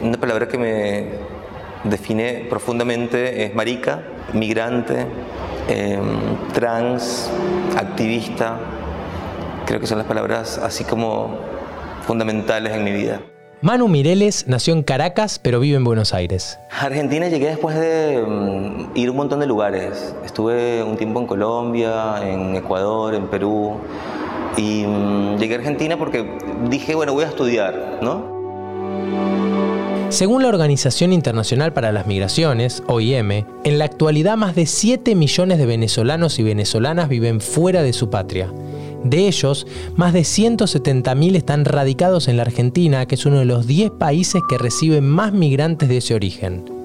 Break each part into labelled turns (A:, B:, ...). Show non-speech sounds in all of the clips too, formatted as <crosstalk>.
A: Una palabra que me define profundamente es marica, migrante, em, trans, activista. Creo que son las palabras así como fundamentales en mi vida.
B: Manu Mireles nació en Caracas, pero vive en Buenos Aires.
A: A Argentina llegué después de mm, ir a un montón de lugares. Estuve un tiempo en Colombia, en Ecuador, en Perú. Y mm, llegué a Argentina porque dije, bueno, voy a estudiar, ¿no?
B: Según la Organización Internacional para las Migraciones, OIM, en la actualidad más de 7 millones de venezolanos y venezolanas viven fuera de su patria. De ellos, más de 170.000 están radicados en la Argentina, que es uno de los 10 países que reciben más migrantes de ese origen.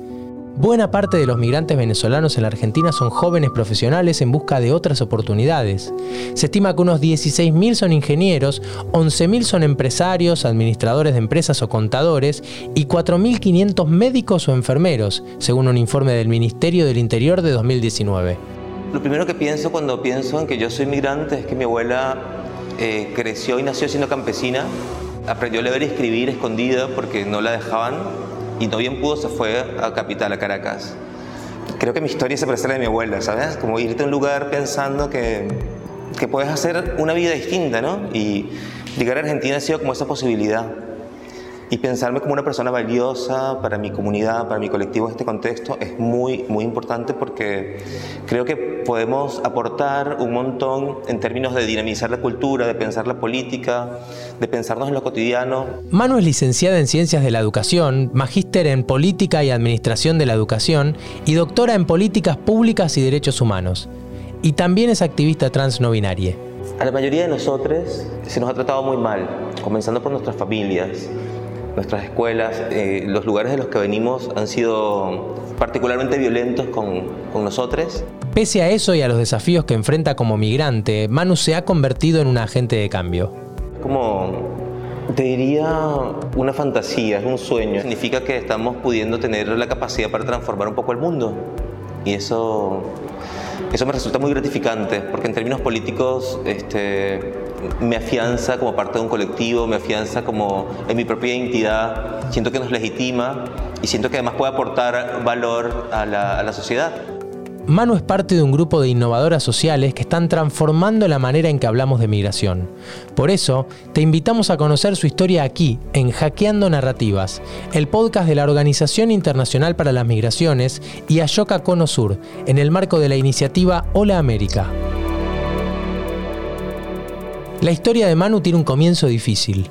B: Buena parte de los migrantes venezolanos en la Argentina son jóvenes profesionales en busca de otras oportunidades. Se estima que unos 16.000 son ingenieros, 11.000 son empresarios, administradores de empresas o contadores y 4.500 médicos o enfermeros, según un informe del Ministerio del Interior de 2019.
A: Lo primero que pienso cuando pienso en que yo soy migrante es que mi abuela eh, creció y nació siendo campesina, aprendió a leer y escribir escondida porque no la dejaban y no bien pudo se fue a capital, a Caracas. Creo que mi historia se parece a la de mi abuela, ¿sabes? Como irte a un lugar pensando que, que puedes hacer una vida distinta, ¿no? Y llegar a Argentina ha sido como esa posibilidad y pensarme como una persona valiosa para mi comunidad, para mi colectivo en este contexto es muy, muy importante porque creo que podemos aportar un montón en términos de dinamizar la cultura, de pensar la política, de pensarnos en lo cotidiano.
B: Manu es licenciada en Ciencias de la Educación, magíster en Política y Administración de la Educación y doctora en Políticas Públicas y Derechos Humanos. Y también es activista trans no binaria.
A: A la mayoría de nosotros se nos ha tratado muy mal, comenzando por nuestras familias, nuestras escuelas, eh, los lugares de los que venimos han sido particularmente violentos con, con nosotros.
B: Pese a eso y a los desafíos que enfrenta como migrante, Manu se ha convertido en un agente de cambio.
A: Como te diría una fantasía, es un sueño. Significa que estamos pudiendo tener la capacidad para transformar un poco el mundo. Y eso, eso me resulta muy gratificante, porque en términos políticos este, me afianza como parte de un colectivo, me afianza como en mi propia identidad, siento que nos legitima y siento que además puede aportar valor a la, a la sociedad.
B: Manu es parte de un grupo de innovadoras sociales que están transformando la manera en que hablamos de migración. Por eso, te invitamos a conocer su historia aquí, en Hackeando Narrativas, el podcast de la Organización Internacional para las Migraciones y Ayoka Cono Sur, en el marco de la iniciativa Hola América. La historia de Manu tiene un comienzo difícil.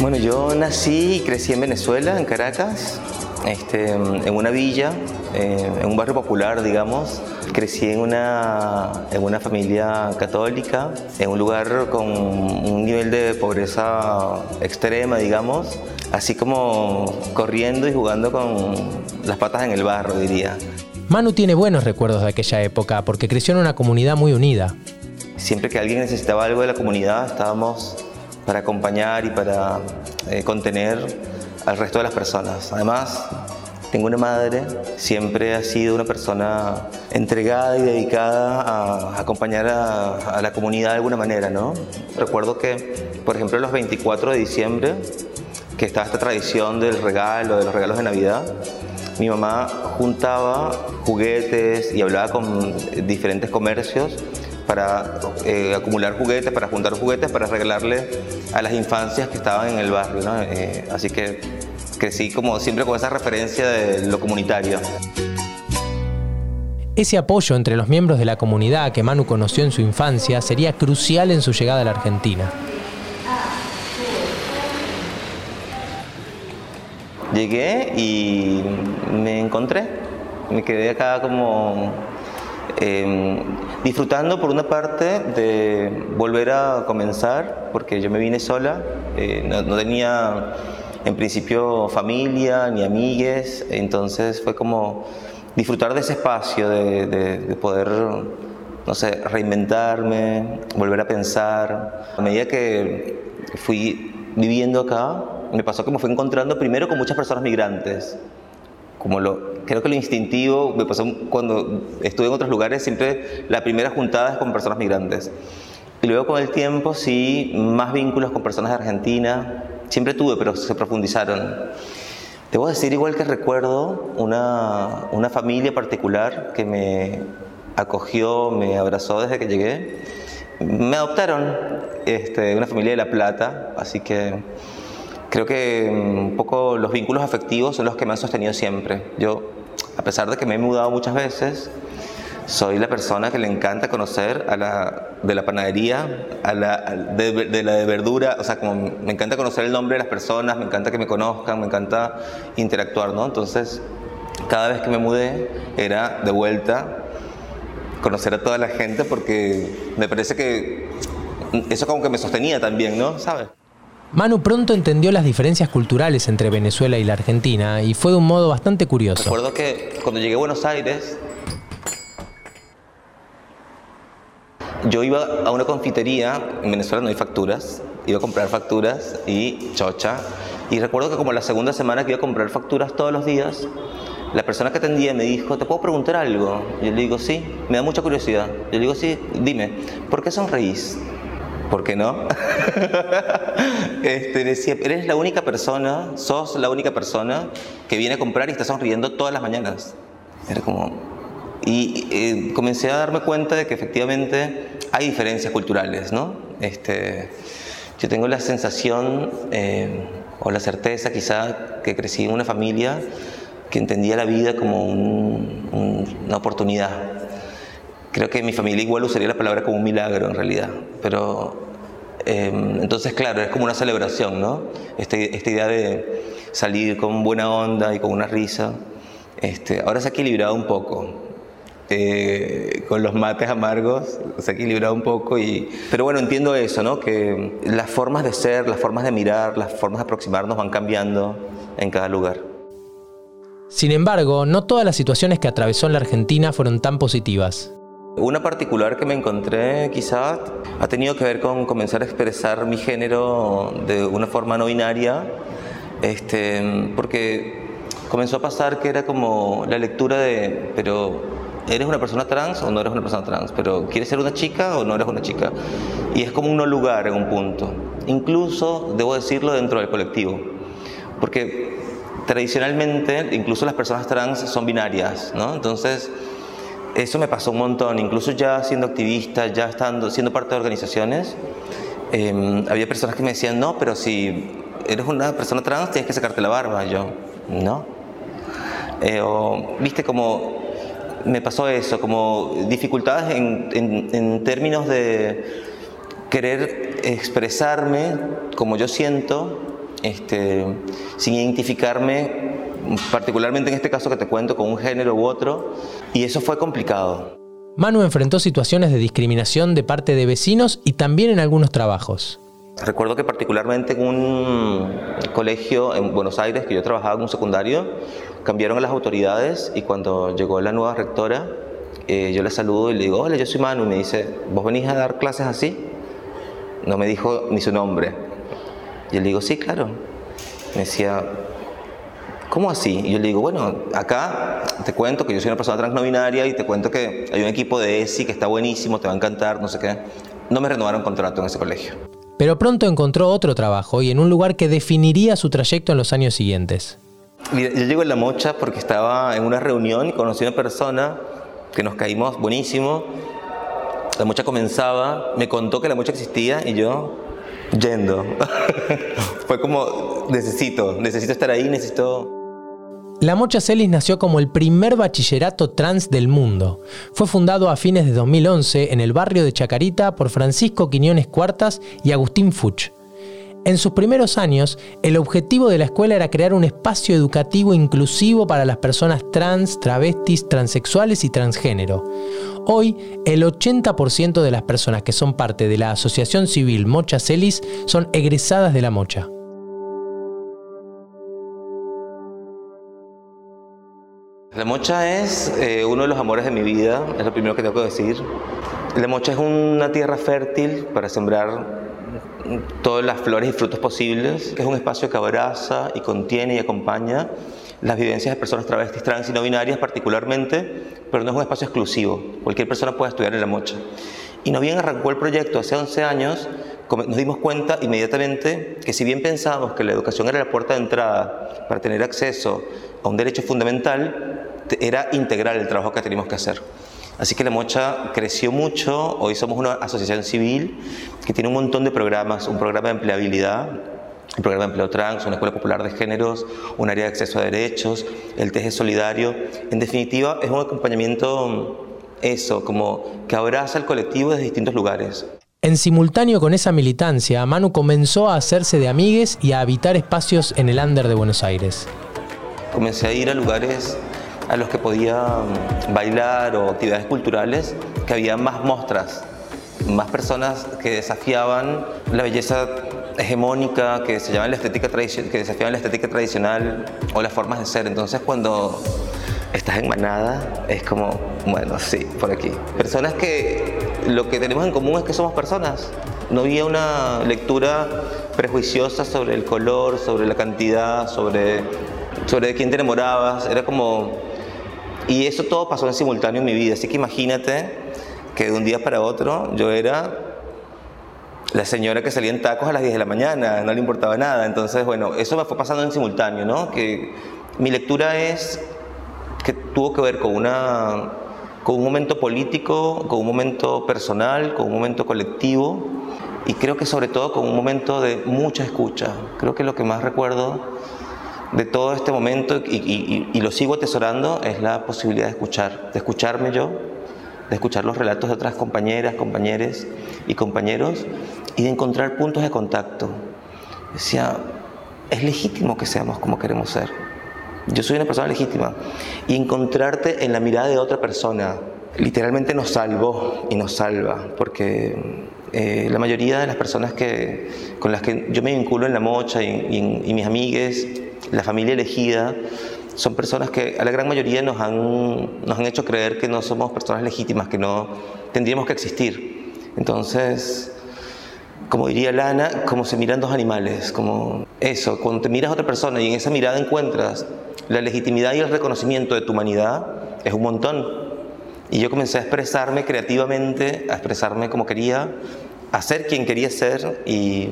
A: Bueno, yo nací y crecí en Venezuela, en Caracas, este, en una villa, eh, en un barrio popular, digamos. Crecí en una, en una familia católica, en un lugar con un nivel de pobreza extrema, digamos, así como corriendo y jugando con las patas en el barro, diría.
B: Manu tiene buenos recuerdos de aquella época porque creció en una comunidad muy unida.
A: Siempre que alguien necesitaba algo de la comunidad, estábamos para acompañar y para eh, contener al resto de las personas. Además, tengo una madre, siempre ha sido una persona entregada y dedicada a acompañar a, a, la comunidad de alguna manera, ¿no? Recuerdo que, por ejemplo, los 24 de diciembre, que estaba esta tradición del regalo, de los regalos de Navidad, mi mamá juntaba juguetes y hablaba con diferentes comercios para eh, acumular juguetes, para juntar juguetes, para regalarle a las infancias que estaban en el barrio. ¿no? Eh, así que crecí como siempre con esa referencia de lo comunitario.
B: Ese apoyo entre los miembros de la comunidad que Manu conoció en su infancia sería crucial en su llegada a la Argentina.
A: Llegué y me encontré, me quedé acá como eh, disfrutando por una parte de volver a comenzar, porque yo me vine sola, eh, no, no, tenía en principio familia ni amigues, entonces fue como disfrutar de ese espacio, de, de, de poder, no sé, reinventarme, volver a pensar. A medida que fui viviendo acá, me pasó que me fui encontrando primero con muchas personas migrantes, como lo, creo que lo instintivo me pasó cuando estuve en otros lugares, siempre la primera juntada es con personas migrantes. Y luego con el tiempo sí, más vínculos con personas de Argentina, siempre tuve, pero se profundizaron. Debo decir igual que recuerdo una, una familia particular que me acogió, me abrazó desde que llegué. Me adoptaron, este, una familia de La Plata, así que creo que mm, un poco los vínculos afectivos son los que me han sostenido siempre. Yo, a pesar de que me he mudado muchas veces, soy la persona que le encanta conocer a la, de la panadería, a la, de, la de verdura, o sea, como me encanta conocer el nombre de las personas, me encanta que me conozcan, me encanta interactuar, ¿no? Entonces, cada vez que me mudé era de vuelta conocer a toda la gente porque me parece que eso como que me sostenía también, ¿no? ¿Sabes?
B: Manu pronto entendió las diferencias culturales entre Venezuela y la Argentina y fue de un modo bastante curioso.
A: Recuerdo que cuando llegué a Buenos Aires, yo iba a una confitería, en Venezuela no hay facturas, iba a comprar facturas y chocha. Y recuerdo que como la segunda semana que iba a comprar facturas todos los días, la persona que atendía me dijo, ¿te puedo preguntar algo? Yo le digo, sí, me da mucha curiosidad. Yo le digo, sí, dime, ¿por qué sonreís? ¿Por qué no? <laughs> este, decía, eres la única persona, sos la única persona que viene a comprar y está sonriendo todas las mañanas. Era como... Y eh, comencé a darme cuenta de que efectivamente hay diferencias culturales, ¿no? Este, yo tengo la sensación eh, o la certeza quizá que crecí en una familia que entendía la vida como una oportunidad. Creo que mi familia igual usaría la palabra como un milagro en realidad, pero em, entonces claro, es como una celebración, ¿no? Este, esta idea de salir con buena onda y con una risa. Este, ahora se ha equilibrado un poco, eh, con los mates amargos, se ha equilibrado un poco. Y, pero bueno, entiendo eso, ¿no? que las formas de ser, las formas de mirar, las formas de aproximarnos van cambiando en cada lugar.
B: Sin embargo, no todas las situaciones que atravesó en la Argentina fueron tan positivas.
A: Una particular que me encontré quizás ha tenido que ver con comenzar a expresar mi género de una forma no binaria, este, porque comenzó a pasar que era como la lectura de, pero ¿eres una persona trans o no eres una persona trans? ¿Pero quieres ser una chica o no eres una chica? Y es como un no lugar en un punto. Incluso, debo decirlo, dentro del colectivo. Porque tradicionalmente incluso las personas trans son binarias, ¿no? Entonces, eso me pasó un montón, incluso ya siendo activista, ya estando, siendo parte de organizaciones, em, había personas que me decían, no, pero si eres una persona trans tienes que sacarte la barba. Yo, no. Eh, o, viste, como me pasó eso, como dificultades en, en términos de querer expresarme como yo siento este, sin identificarme, particularmente en este caso que te cuento, con un género u otro, y eso fue complicado.
B: Manu enfrentó situaciones de discriminación de parte de vecinos y también en algunos trabajos.
A: Recuerdo que particularmente en un colegio en Buenos Aires, que yo trabajaba en un secundario, cambiaron las autoridades y cuando llegó la nueva rectora, eh, yo le saludo y le digo, hola, yo soy Manu, y me dice, ¿vos venís a dar clases así? No me dijo ni su nombre. Y le digo, sí, claro. Me decía, ¿cómo así? Y yo le digo, bueno, acá te cuento que yo soy una persona transnovinaria y te cuento que hay un equipo de ESI que está buenísimo, te va a encantar, no sé qué. No me renovaron contrato en ese colegio.
B: Pero pronto encontró otro trabajo y en un lugar que definiría su trayecto en los años siguientes.
A: Mira, yo llego en La Mocha porque estaba en una reunión y conocí a una persona que nos caímos buenísimo. La Mocha comenzaba, me contó que La Mocha existía y yo yendo. <laughs> Fue como, necesito, necesito estar ahí, necesito...
B: La Mocha Celis nació como el primer bachillerato trans del mundo. Fue fundado a fines de 2011 en el barrio de Chacarita por Francisco Quiñones Cuartas y Agustín Fuch. En sus primeros años, el objetivo de la escuela era crear un espacio educativo inclusivo para las personas trans, travestis, transexuales y transgénero. Hoy, el 80% de las personas que son parte de la Asociación Civil Mocha Celis son egresadas de la Mocha.
A: La mocha es eh, uno de los amores de mi vida, es lo primero que tengo que decir. La mocha es una tierra fértil para sembrar todas las flores y frutos posibles, es un espacio que abraza y contiene y acompaña las vivencias de personas travestis, trans y no binarias particularmente, pero no es un espacio exclusivo. Cualquier persona puede estudiar en La Mocha. Y no bien arrancó el proyecto hace 11 años nos dimos cuenta inmediatamente que si bien pensábamos que la educación era la puerta de entrada para tener acceso a un derecho fundamental, era integral el trabajo que teníamos que hacer. Así que la Mocha creció mucho, hoy somos una asociación civil que tiene un montón de programas, un programa de empleabilidad, un programa de empleo trans, una escuela popular de géneros, un área de acceso a derechos, el TG solidario. En definitiva, es un acompañamiento, eso, como que abraza al colectivo desde distintos lugares.
B: En simultáneo con esa militancia, Manu comenzó a hacerse de amigues y a habitar espacios en el under de Buenos Aires.
A: Comencé a ir a lugares a los que podía mm, bailar o actividades culturales, que había más mostras, más personas que desafiaban la belleza hegemónica, que se llama la estética que desafiaban la estética tradicional o las formas de ser. Entonces cuando estás en manada es como, bueno, sí, por aquí. Personas que lo que tenemos en común es que somos personas. No había una lectura prejuiciosa sobre el color, sobre la cantidad, sobre, sobre de quién te enamorabas. Era como y eso todo pasó en simultáneo en mi vida, así que imagínate que de un día para otro yo era la señora que salía en tacos a las 10 de la mañana, no le importaba nada. Entonces, bueno, eso me fue pasando en simultáneo, ¿no? Que mi lectura es que tuvo que ver con una con un momento político, con un momento personal, con un momento colectivo y creo que sobre todo con un momento de mucha escucha. Creo que lo que más recuerdo de todo este momento y, lo sigo atesorando es la posibilidad de escuchar, de escucharme yo, de escuchar los relatos de otras compañeras, compañeros y compañeros y de encontrar puntos de contacto. Decía, es legítimo que seamos como queremos ser. Yo soy una persona legítima y encontrarte en la mirada de otra persona literalmente nos salvó y nos salva porque eh, la mayoría de las personas que, con las que yo me vinculo en la mocha y, y mis amigues la familia elegida, son personas que a la gran mayoría nos han, nos han hecho creer que no somos personas legítimas, que no tendríamos que existir. Entonces, como diría Lana, como se miran dos animales, como eso, cuando te miras a otra persona y en esa mirada encuentras la legitimidad y el reconocimiento de tu humanidad, es un montón. Y yo comencé a expresarme creativamente, a expresarme como quería, a ser quien quería ser y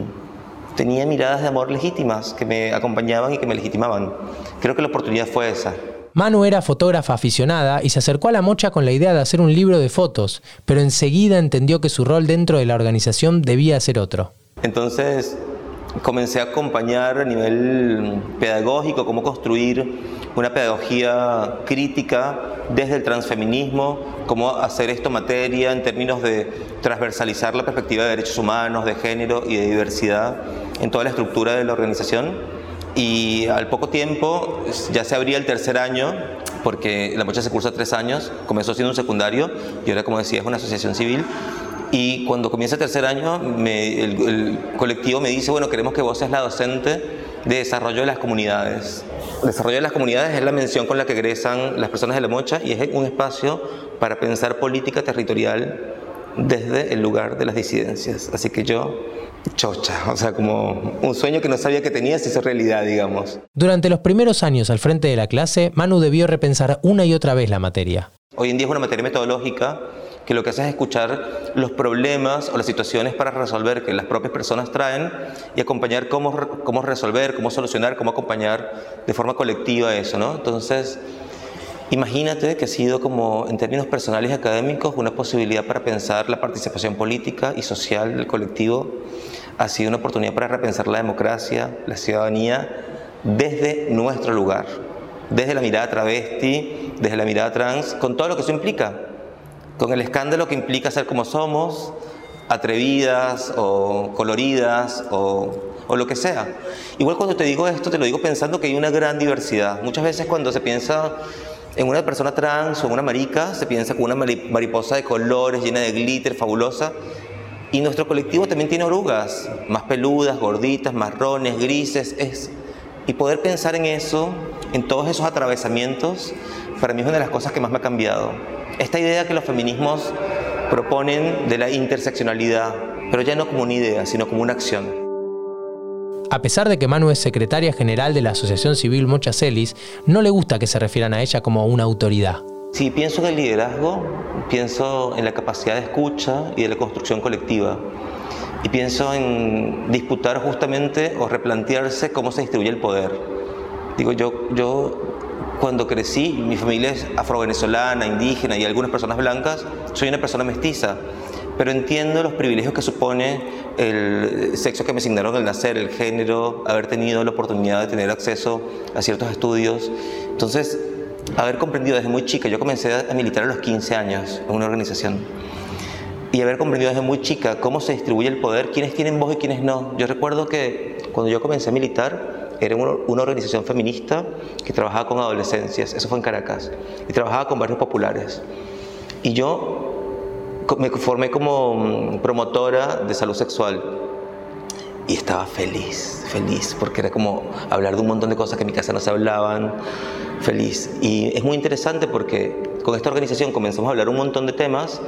A: tenía miradas de amor legítimas que me acompañaban y que me legitimaban. Creo que la oportunidad fue esa.
B: Manu era fotógrafa aficionada y se acercó a la mocha con la idea de hacer un libro de fotos, pero enseguida entendió que su rol dentro de la organización debía ser otro.
A: Entonces comencé a acompañar a nivel pedagógico cómo construir una pedagogía crítica desde el transfeminismo, cómo hacer esto materia en términos de transversalizar la perspectiva de derechos humanos, de género y de diversidad en toda la estructura de la organización. Y al poco tiempo ya se abría el tercer año, porque la mocha se cursa tres años, comenzó siendo un secundario y ahora, como decía, es una asociación civil. Y cuando comienza el tercer año, el, el colectivo me dice, bueno, queremos que vos seas la docente de desarrollo de las comunidades. Desarrollo de las comunidades es la mención con la que egresan las personas de la mocha y es un espacio para pensar política territorial desde el lugar de las disidencias. Así que yo, chocha, o sea, como un sueño que no sabía que tenía se hizo realidad, digamos.
B: Durante los primeros años al frente de la clase, Manu debió repensar una y otra vez la materia.
A: Hoy en día es una materia metodológica que lo que hace es escuchar los problemas o las situaciones para resolver que las propias personas traen y acompañar cómo, cómo resolver, cómo solucionar, cómo acompañar de forma colectiva eso, ¿no? Entonces, imagínate que ha sido como, en términos personales y académicos, una posibilidad para pensar la participación política y social del colectivo, ha sido una oportunidad para repensar la democracia, la ciudadanía, desde nuestro lugar, desde la mirada travesti, desde la mirada trans, con todo lo que eso implica con el escándalo que implica ser como somos, atrevidas o coloridas o, o, lo que sea. Igual cuando te digo esto, te lo digo pensando que hay una gran diversidad. Muchas veces cuando se piensa en una persona trans o en una marica, se piensa con una mariposa de colores, llena de glitter, fabulosa. Y nuestro colectivo también tiene orugas, más peludas, gorditas, marrones, grises. Es, y poder pensar en eso, en todos esos atravesamientos, para mí es una de las cosas que más me ha cambiado. Esta idea que los feminismos proponen de la interseccionalidad, pero ya no como una idea, sino como una acción.
B: A pesar de que Manu es secretaria general de la Asociación Civil Mochacelis, no le gusta que se refieran a ella como una autoridad.
A: Si pienso en el liderazgo, pienso en la capacidad de escucha y de la construcción colectiva. y pienso en disputar justamente o replantearse cómo se distribuye el poder. Digo, yo, yo cuando crecí, mi familia es afro-venezolana, indígena y algunas personas blancas, soy una persona mestiza, pero entiendo los privilegios que supone el sexo que me asignaron al nacer, el género, haber tenido la oportunidad de tener acceso a ciertos estudios. Entonces, haber comprendido desde muy chica, yo comencé a militar a los 15 años en una organización, y haber comprendido desde muy chica cómo se distribuye el poder, quiénes tienen voz y quiénes no. Yo recuerdo que cuando yo comencé a militar, era una organización feminista que trabajaba con adolescencias, eso fue en Caracas, y trabajaba con barrios populares. Y yo me formé como mm, promotora de salud sexual y estaba feliz, feliz, porque era como hablar de un montón de cosas que en mi casa no se hablaban, feliz. Y es muy interesante porque con esta organización comenzamos a hablar un montón de temas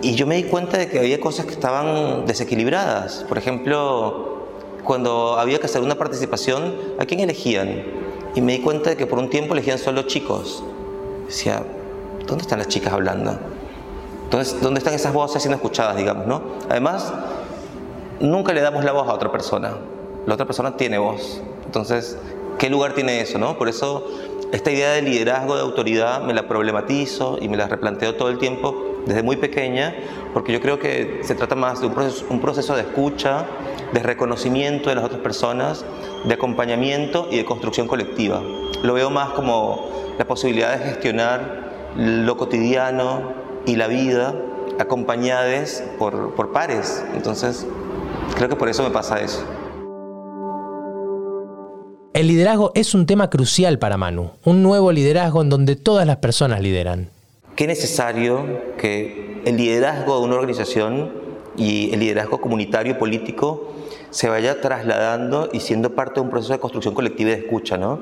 A: y yo me di cuenta de que había cosas que estaban desequilibradas. Por ejemplo, cuando había que hacer una participación, ¿a quién elegían? Y me di cuenta de que por un tiempo elegían solo chicos. Decía, ¿dónde están las chicas hablando? Entonces, ¿dónde están esas voces siendo escuchadas, digamos, no? Además, nunca le damos la voz a otra persona. La otra persona tiene voz. Entonces, ¿qué lugar tiene eso, no? Por eso, esta idea de liderazgo, de autoridad, me la problematizo y me la replanteo todo el tiempo desde muy pequeña, porque yo creo que se trata más de un proceso, un proceso de escucha, de reconocimiento de las otras personas, de acompañamiento y de construcción colectiva. Lo veo más como la posibilidad de gestionar lo cotidiano y la vida acompañadas por, por pares. Entonces, creo que por eso me pasa eso.
B: El liderazgo es un tema crucial para Manu, un nuevo liderazgo en donde todas las personas lideran.
A: Qué necesario que el liderazgo de una organización y el liderazgo comunitario y político se vaya trasladando y siendo parte de un proceso de construcción colectiva y de escucha, ¿no?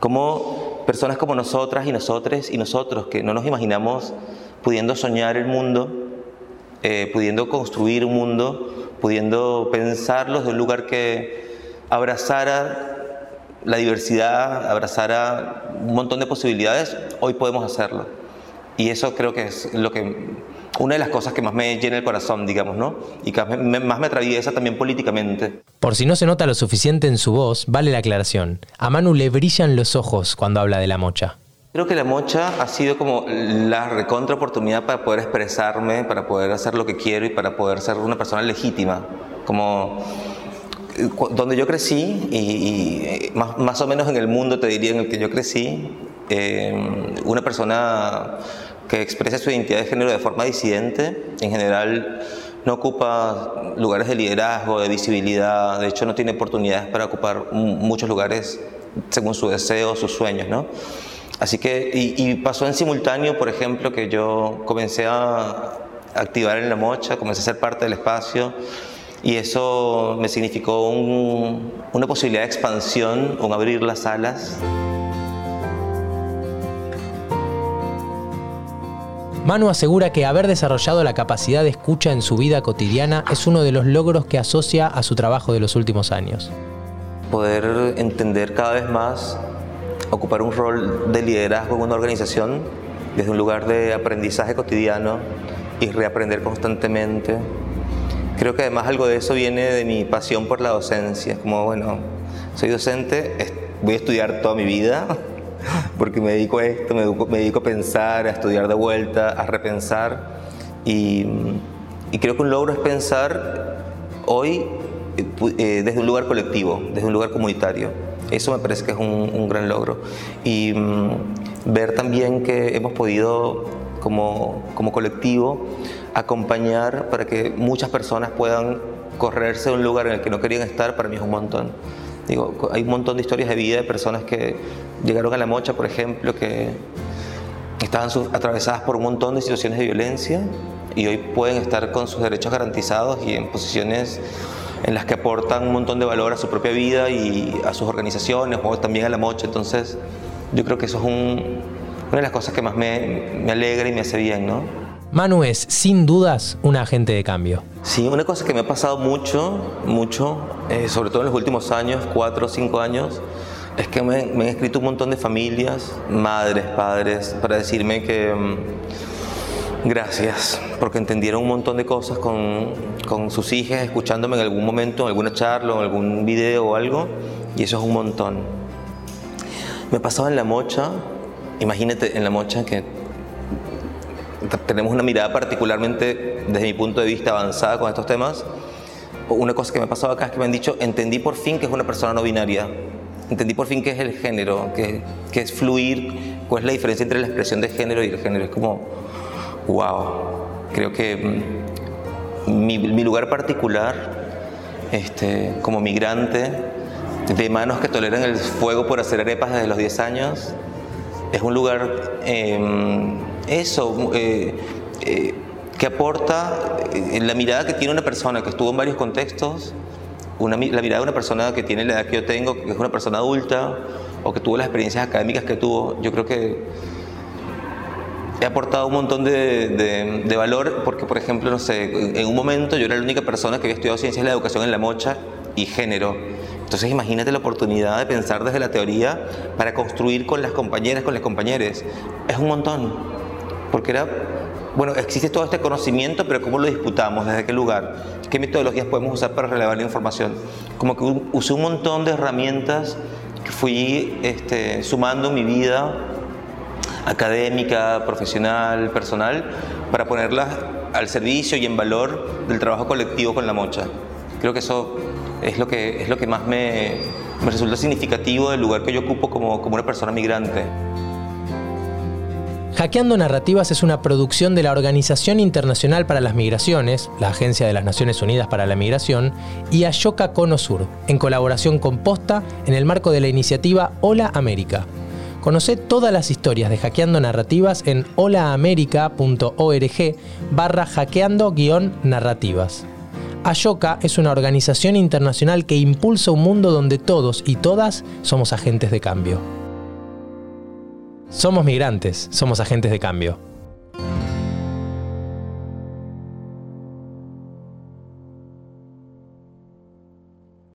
A: Como personas como nosotras y nosotros y nosotros que no nos imaginamos pudiendo soñar el mundo, eh, pudiendo construir un mundo, pudiendo pensarlo desde un lugar que abrazara la diversidad, abrazara un montón de posibilidades, hoy podemos hacerlo. Y eso creo que es lo que una de las cosas que más me llena el corazón, digamos, ¿no? Y que más me atraviesa también políticamente.
B: Por si no se nota lo suficiente en su voz, vale la aclaración. A Manu le brillan los ojos cuando habla de la mocha.
A: Creo que la mocha ha sido como la recontra oportunidad para poder expresarme, para poder hacer lo que quiero y para poder ser una persona legítima. Como eh, donde yo crecí y, eh, más, más, o menos en el mundo te diría en el que yo crecí, eh, una persona que expresa su identidad de género de forma disidente, en general no ocupa lugares de liderazgo, de visibilidad, de hecho no tiene oportunidades para ocupar muchos lugares según su deseo, sus sueños, ¿no? Así que, y, pasó en simultáneo, por ejemplo, que yo comencé a activar en la mocha, comencé a ser parte del espacio, y eso me significó una posibilidad de expansión, un abrir las alas.
B: Manu asegura que haber desarrollado la capacidad de escucha en su vida cotidiana es uno de los logros que asocia a su trabajo de los últimos años.
A: Poder entender cada vez más, ocupar un rol de liderazgo en una organización desde un lugar de aprendizaje cotidiano y reaprender constantemente. Creo que además algo de eso viene de mi pasión por la docencia, como bueno, soy docente, voy a estudiar toda mi vida, <laughs> porque me dedico a esto, me dedico, a pensar, a estudiar de vuelta, a repensar. Y, creo que un logro es pensar hoy eh, eh, desde un lugar colectivo, desde un lugar comunitario. Eso me parece que es un, gran logro. Y mm, ver también que hemos podido, como, como colectivo, acompañar para que muchas personas puedan correrse de un lugar en el que no querían estar, para mí es un montón. Digo, hay un montón de historias de vida de personas que llegaron a la mocha, por ejemplo, que estaban atravesadas por un montón de situaciones de violencia y hoy pueden estar con sus derechos garantizados y en posiciones en las que aportan un montón de valor a su propia vida y a sus organizaciones o también a la mocha. Entonces, yo creo que eso es una de las cosas que más me, me alegra y me hace bien, ¿no?
B: Manu es, sin dudas, un agente de cambio.
A: Sí, una cosa que me ha pasado mucho, mucho, eh, sobre todo en los últimos años, cuatro o cinco años, es que me, han escrito un montón de familias, madres, padres, para decirme que, mm, Gracias, porque entendieron un montón de cosas con, con sus hijas, escuchándome en algún momento, en alguna charla, en algún video o algo, y eso es un montón. Me pasaba en la mocha, imagínate en la mocha que tenemos una mirada particularmente, desde mi punto de vista, avanzada con estos temas. Una cosa que me ha pasado acá es que me han dicho, entendí por fin que es una persona no binaria, entendí por fin qué es el género, que, que es fluir, cuál es la diferencia entre la expresión de género y el género. Es como, wow, creo que mm, mi, lugar particular este, como migrante, de manos que toleran el fuego por hacer arepas desde los 10 años, es un lugar, eh, eso, eh, que aporta eh, la mirada que tiene una persona que estuvo en varios contextos, una, la mirada de una persona que tiene la edad que yo tengo, que es una persona adulta, o que tuvo las experiencias académicas que tuvo. Yo creo que he aportado un montón de, de, de, valor porque, por ejemplo, no sé, en un momento yo era la única persona que había estudiado ciencias de la educación en la mocha y género. Entonces imagínate la oportunidad de pensar desde la teoría para construir con las compañeras, con los compañeros. Es un montón. Porque era, bueno, existe todo este conocimiento, pero ¿cómo lo disputamos? ¿Desde qué lugar? ¿Qué metodologías podemos usar para relevar la información? Como que usé un montón de herramientas que fui este, sumando en mi vida académica, profesional, personal, para ponerlas al servicio y en valor del trabajo colectivo con la mocha. Creo que eso es lo que, es lo que más me, resulta significativo del lugar que yo ocupo como, como una persona migrante.
B: Hackeando Narrativas es una producción de la Organización Internacional para las Migraciones, la Agencia de las Naciones Unidas para la Migración, y Ashoka Cono Sur, en colaboración con Posta en el marco de la iniciativa Hola América. Conoce todas las historias de Hackeando Narrativas en holaamerica.org barra hackeando-narrativas. Ashoka es una organización internacional que impulsa un mundo donde todos y todas somos agentes de cambio. Somos migrantes, somos agentes de cambio.